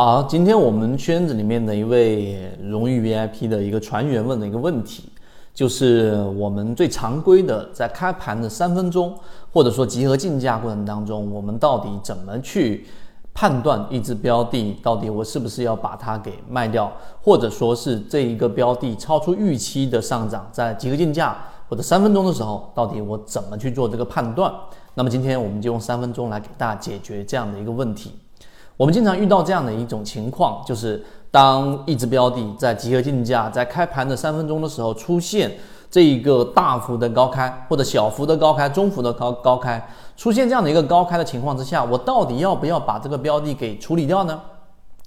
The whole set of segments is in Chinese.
好，今天我们圈子里面的一位荣誉 VIP 的一个船员问的一个问题，就是我们最常规的在开盘的三分钟，或者说集合竞价过程当中，我们到底怎么去判断一只标的到底我是不是要把它给卖掉，或者说是这一个标的超出预期的上涨，在集合竞价或者三分钟的时候，到底我怎么去做这个判断？那么今天我们就用三分钟来给大家解决这样的一个问题。我们经常遇到这样的一种情况，就是当一只标的在集合竞价在开盘的三分钟的时候出现这一个大幅的高开，或者小幅的高开、中幅的高高开，出现这样的一个高开的情况之下，我到底要不要把这个标的给处理掉呢？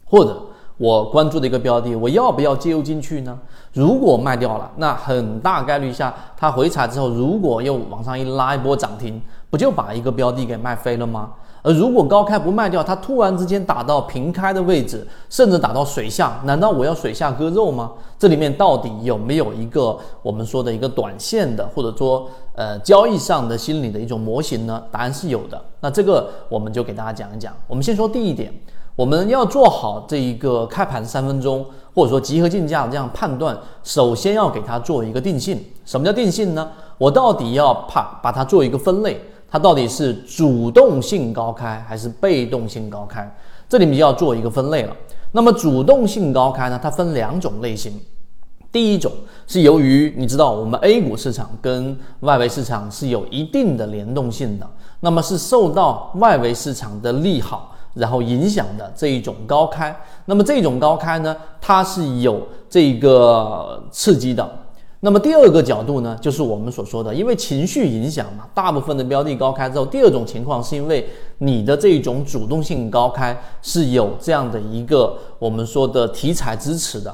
或者我关注的一个标的，我要不要介入进去呢？如果卖掉了，那很大概率下它回踩之后，如果又往上一拉一波涨停，不就把一个标的给卖飞了吗？而如果高开不卖掉，它突然之间打到平开的位置，甚至打到水下，难道我要水下割肉吗？这里面到底有没有一个我们说的一个短线的，或者说呃交易上的心理的一种模型呢？答案是有的。那这个我们就给大家讲一讲。我们先说第一点，我们要做好这一个开盘三分钟，或者说集合竞价这样判断，首先要给它做一个定性。什么叫定性呢？我到底要怕把它做一个分类。它到底是主动性高开还是被动性高开？这里面就要做一个分类了。那么主动性高开呢？它分两种类型。第一种是由于你知道我们 A 股市场跟外围市场是有一定的联动性的，那么是受到外围市场的利好然后影响的这一种高开。那么这种高开呢，它是有这个刺激的。那么第二个角度呢，就是我们所说的，因为情绪影响嘛，大部分的标的高开之后，第二种情况是因为你的这种主动性高开是有这样的一个我们说的题材支持的。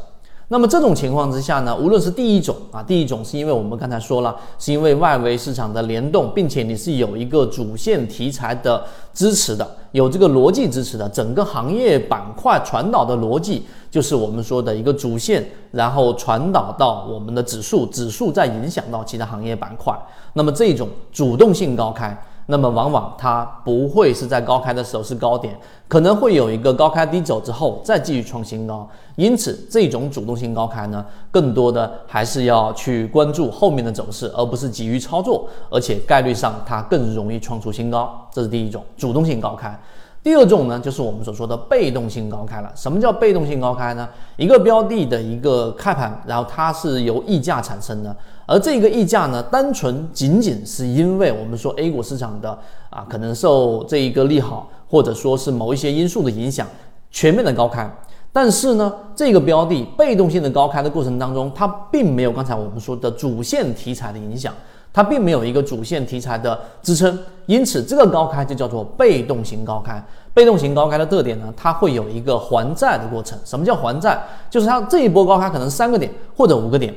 那么这种情况之下呢，无论是第一种啊，第一种是因为我们刚才说了，是因为外围市场的联动，并且你是有一个主线题材的支持的，有这个逻辑支持的，整个行业板块传导的逻辑就是我们说的一个主线，然后传导到我们的指数，指数再影响到其他行业板块，那么这种主动性高开。那么往往它不会是在高开的时候是高点，可能会有一个高开低走之后再继续创新高。因此，这种主动性高开呢，更多的还是要去关注后面的走势，而不是急于操作，而且概率上它更容易创出新高。这是第一种主动性高开。第二种呢，就是我们所说的被动性高开了。什么叫被动性高开呢？一个标的的一个开盘，然后它是由溢价产生的，而这个溢价呢，单纯仅仅是因为我们说 A 股市场的啊，可能受这一个利好，或者说是某一些因素的影响，全面的高开。但是呢，这个标的被动性的高开的过程当中，它并没有刚才我们说的主线题材的影响。它并没有一个主线题材的支撑，因此这个高开就叫做被动型高开。被动型高开的特点呢，它会有一个还债的过程。什么叫还债？就是它这一波高开可能三个点或者五个点。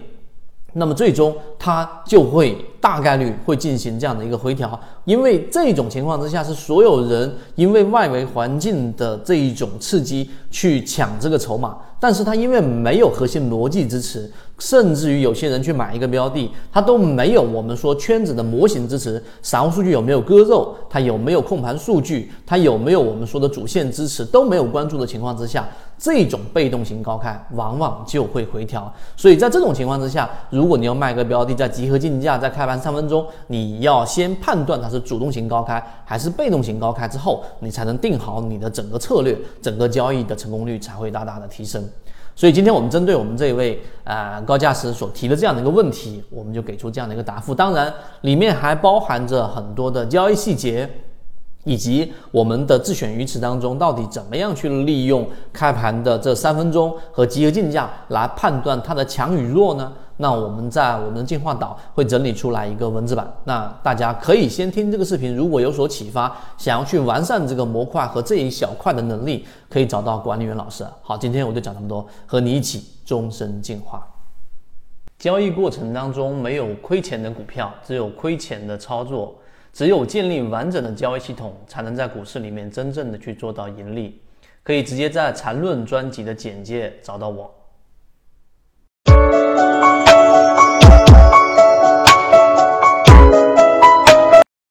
那么最终它就会大概率会进行这样的一个回调，因为这种情况之下是所有人因为外围环境的这一种刺激去抢这个筹码，但是它因为没有核心逻辑支持，甚至于有些人去买一个标的，它都没有我们说圈子的模型支持，散户数据有没有割肉，它有没有控盘数据，它有没有我们说的主线支持都没有关注的情况之下。这种被动型高开往往就会回调，所以在这种情况之下，如果你要卖个标的，在集合竞价，在开盘盘三分钟，你要先判断它是主动型高开还是被动型高开之后，你才能定好你的整个策略，整个交易的成功率才会大大的提升。所以今天我们针对我们这一位啊高价值所提的这样的一个问题，我们就给出这样的一个答复。当然，里面还包含着很多的交易细节。以及我们的自选鱼池当中，到底怎么样去利用开盘的这三分钟和集合竞价来判断它的强与弱呢？那我们在我们的进化岛会整理出来一个文字版，那大家可以先听这个视频，如果有所启发，想要去完善这个模块和这一小块的能力，可以找到管理员老师。好，今天我就讲这么多，和你一起终身进化。交易过程当中没有亏钱的股票，只有亏钱的操作。只有建立完整的交易系统，才能在股市里面真正的去做到盈利。可以直接在缠论专辑的简介找到我。